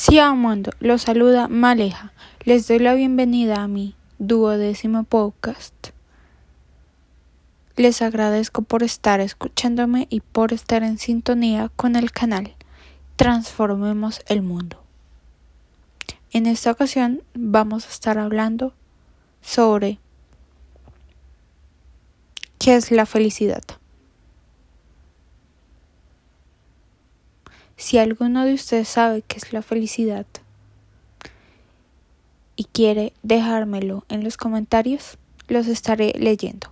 Sí, Amando, los saluda Maleja. Les doy la bienvenida a mi duodécimo podcast. Les agradezco por estar escuchándome y por estar en sintonía con el canal Transformemos el Mundo. En esta ocasión vamos a estar hablando sobre qué es la felicidad. Si alguno de ustedes sabe qué es la felicidad y quiere dejármelo en los comentarios, los estaré leyendo.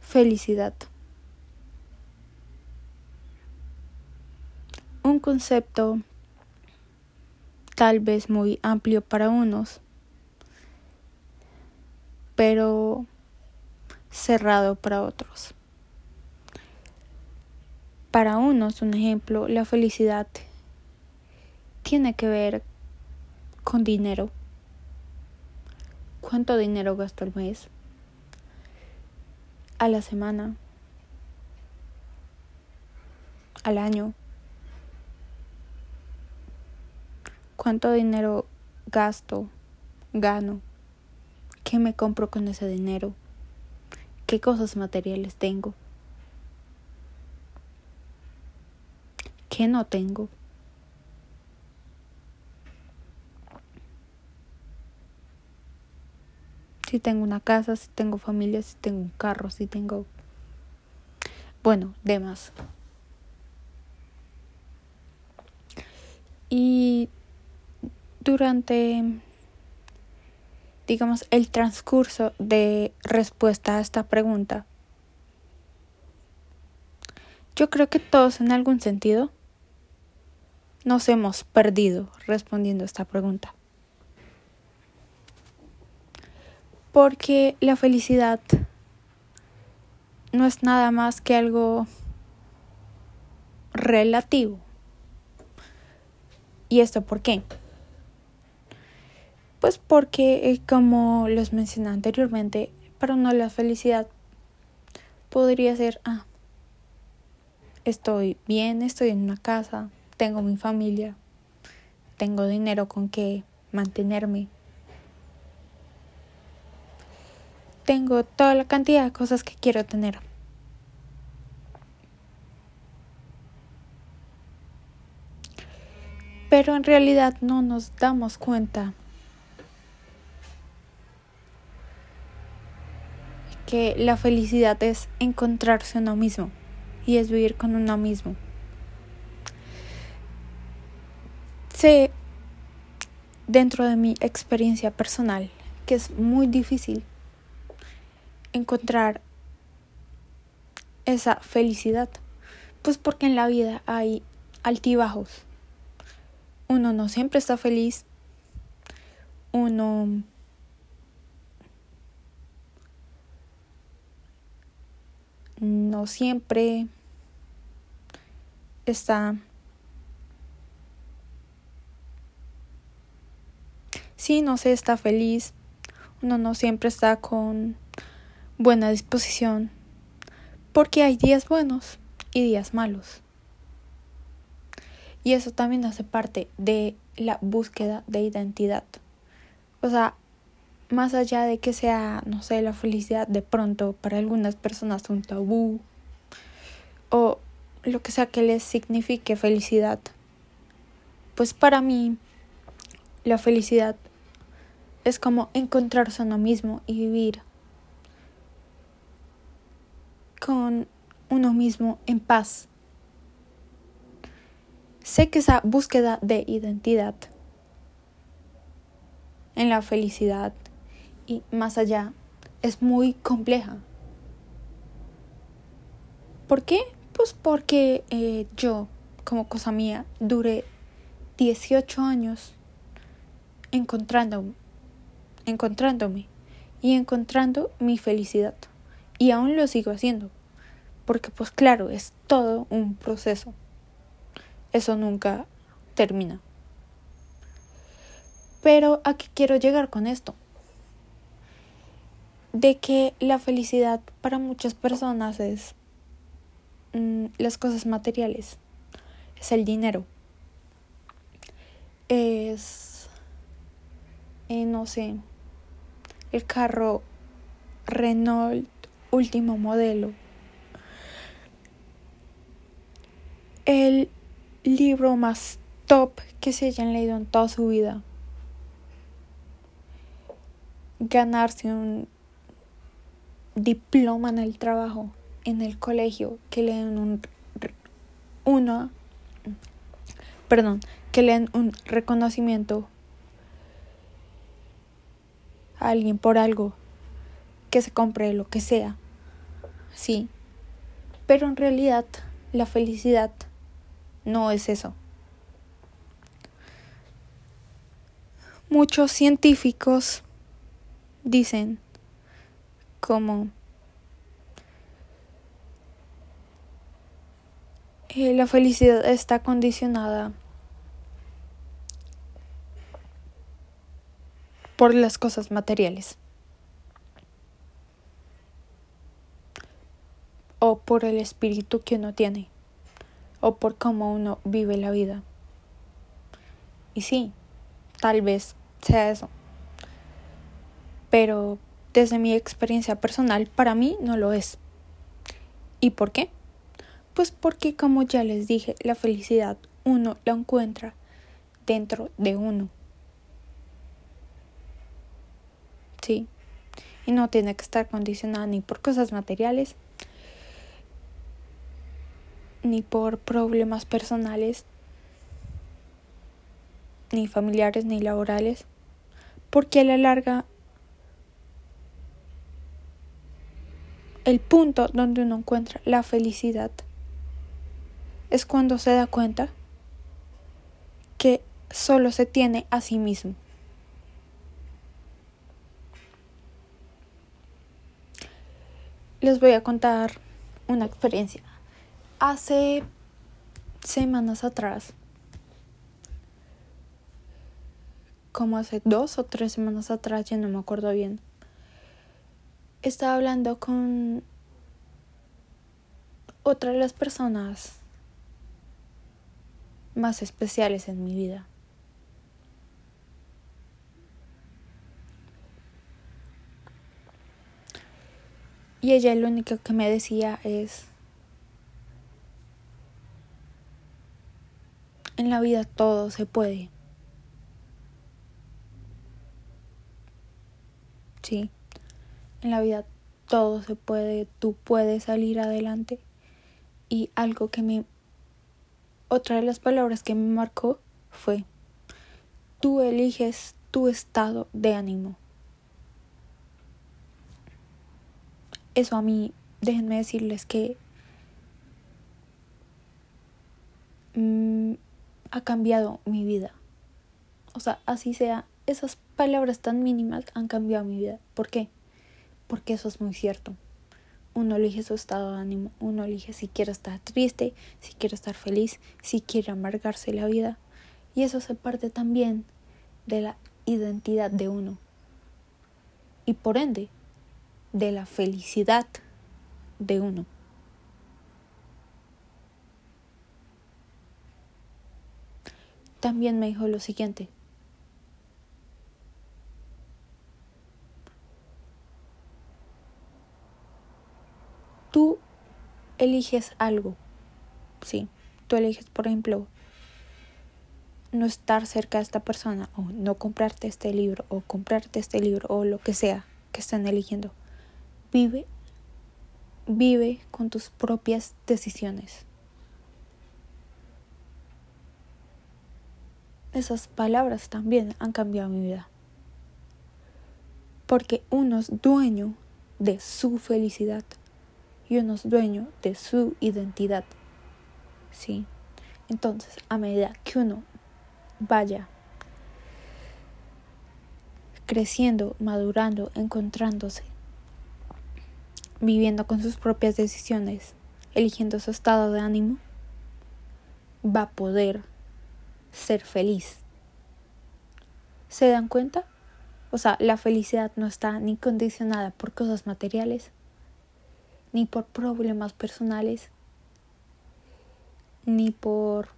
Felicidad. Un concepto tal vez muy amplio para unos, pero cerrado para otros. Para unos, un ejemplo, la felicidad tiene que ver con dinero. ¿Cuánto dinero gasto al mes? A la semana. Al año. ¿Cuánto dinero gasto? Gano. ¿Qué me compro con ese dinero? ¿Qué cosas materiales tengo? ¿Qué no tengo? Si tengo una casa, si tengo familia, si tengo un carro, si tengo... Bueno, demás. Y durante, digamos, el transcurso de respuesta a esta pregunta, yo creo que todos en algún sentido nos hemos perdido respondiendo a esta pregunta. Porque la felicidad no es nada más que algo relativo. ¿Y esto por qué? Pues porque, eh, como les mencioné anteriormente, para uno la felicidad podría ser, ah, estoy bien, estoy en una casa, tengo mi familia, tengo dinero con que mantenerme. Tengo toda la cantidad de cosas que quiero tener. Pero en realidad no nos damos cuenta que la felicidad es encontrarse uno mismo y es vivir con uno mismo. Sé dentro de mi experiencia personal que es muy difícil encontrar esa felicidad. Pues porque en la vida hay altibajos. Uno no siempre está feliz. Uno no siempre está sí, no se está feliz, uno no siempre está con buena disposición, porque hay días buenos y días malos. Y eso también hace parte de la búsqueda de identidad. O sea, más allá de que sea, no sé, la felicidad de pronto para algunas personas un tabú o lo que sea que les signifique felicidad, pues para mí la felicidad es como encontrarse a uno mismo y vivir con uno mismo en paz. Sé que esa búsqueda de identidad en la felicidad y más allá es muy compleja. ¿Por qué? Pues porque eh, yo, como cosa mía, duré 18 años encontrando encontrándome y encontrando mi felicidad. Y aún lo sigo haciendo, porque pues claro, es todo un proceso. Eso nunca termina. Pero ¿a qué quiero llegar con esto? De que la felicidad para muchas personas es mm, las cosas materiales, es el dinero. Es, eh, no sé, el carro Renault último modelo. El libro más top que se hayan leído en toda su vida. Ganarse un diploma en el trabajo, en el colegio, que le den un uno perdón, que le den un reconocimiento alguien por algo, que se compre lo que sea. Sí. Pero en realidad la felicidad no es eso. Muchos científicos dicen como eh, la felicidad está condicionada por las cosas materiales o por el espíritu que uno tiene o por cómo uno vive la vida. Y sí, tal vez sea eso. Pero desde mi experiencia personal, para mí no lo es. ¿Y por qué? Pues porque, como ya les dije, la felicidad uno la encuentra dentro de uno. Sí. Y no tiene que estar condicionada ni por cosas materiales, ni por problemas personales, ni familiares, ni laborales, porque a la larga el punto donde uno encuentra la felicidad es cuando se da cuenta que solo se tiene a sí mismo. Les voy a contar una experiencia hace semanas atrás, como hace dos o tres semanas atrás, ya no me acuerdo bien, estaba hablando con otra de las personas más especiales en mi vida. Y ella lo único que me decía es, En la vida todo se puede. Sí, en la vida todo se puede, tú puedes salir adelante. Y algo que me... Otra de las palabras que me marcó fue, tú eliges tu estado de ánimo. Eso a mí, déjenme decirles que mm, ha cambiado mi vida. O sea, así sea, esas palabras tan mínimas han cambiado mi vida. ¿Por qué? Porque eso es muy cierto. Uno elige su estado de ánimo, uno elige si quiere estar triste, si quiere estar feliz, si quiere amargarse la vida. Y eso se parte también de la identidad de uno. Y por ende, de la felicidad de uno. también me dijo lo siguiente. Tú eliges algo, sí, tú eliges, por ejemplo, no estar cerca de esta persona o no comprarte este libro o comprarte este libro o lo que sea que estén eligiendo. Vive, vive con tus propias decisiones. esas palabras también han cambiado mi vida. Porque uno es dueño de su felicidad y uno es dueño de su identidad. ¿Sí? Entonces, a medida que uno vaya creciendo, madurando, encontrándose, viviendo con sus propias decisiones, eligiendo su estado de ánimo, va a poder ser feliz. ¿Se dan cuenta? O sea, la felicidad no está ni condicionada por cosas materiales, ni por problemas personales, ni por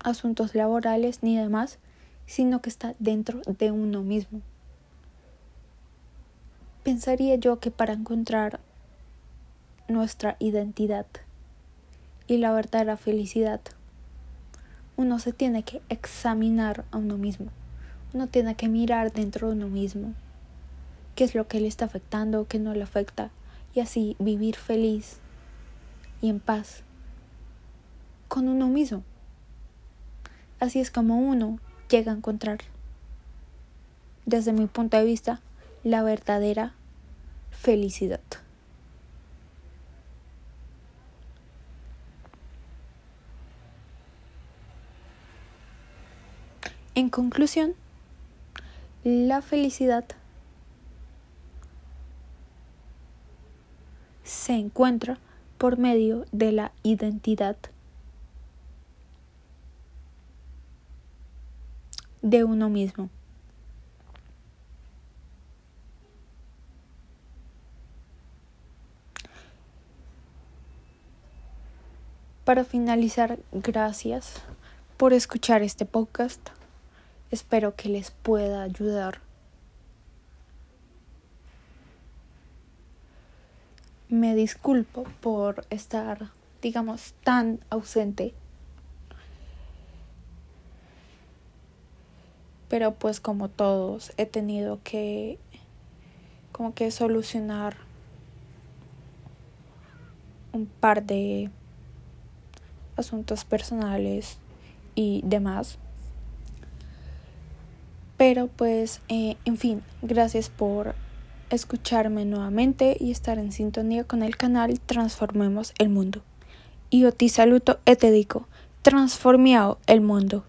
asuntos laborales, ni demás, sino que está dentro de uno mismo. Pensaría yo que para encontrar nuestra identidad y la verdadera felicidad, uno se tiene que examinar a uno mismo. Uno tiene que mirar dentro de uno mismo qué es lo que le está afectando, qué no le afecta, y así vivir feliz y en paz con uno mismo. Así es como uno llega a encontrar, desde mi punto de vista, la verdadera felicidad. En conclusión, la felicidad se encuentra por medio de la identidad de uno mismo. Para finalizar, gracias por escuchar este podcast. Espero que les pueda ayudar. Me disculpo por estar, digamos, tan ausente pero pues como todos he tenido que como que solucionar un par de asuntos personales y demás pero pues eh, en fin gracias por escucharme nuevamente y estar en sintonía con el canal Transformemos el Mundo. Y yo te saluto y te digo, transformiao el mundo.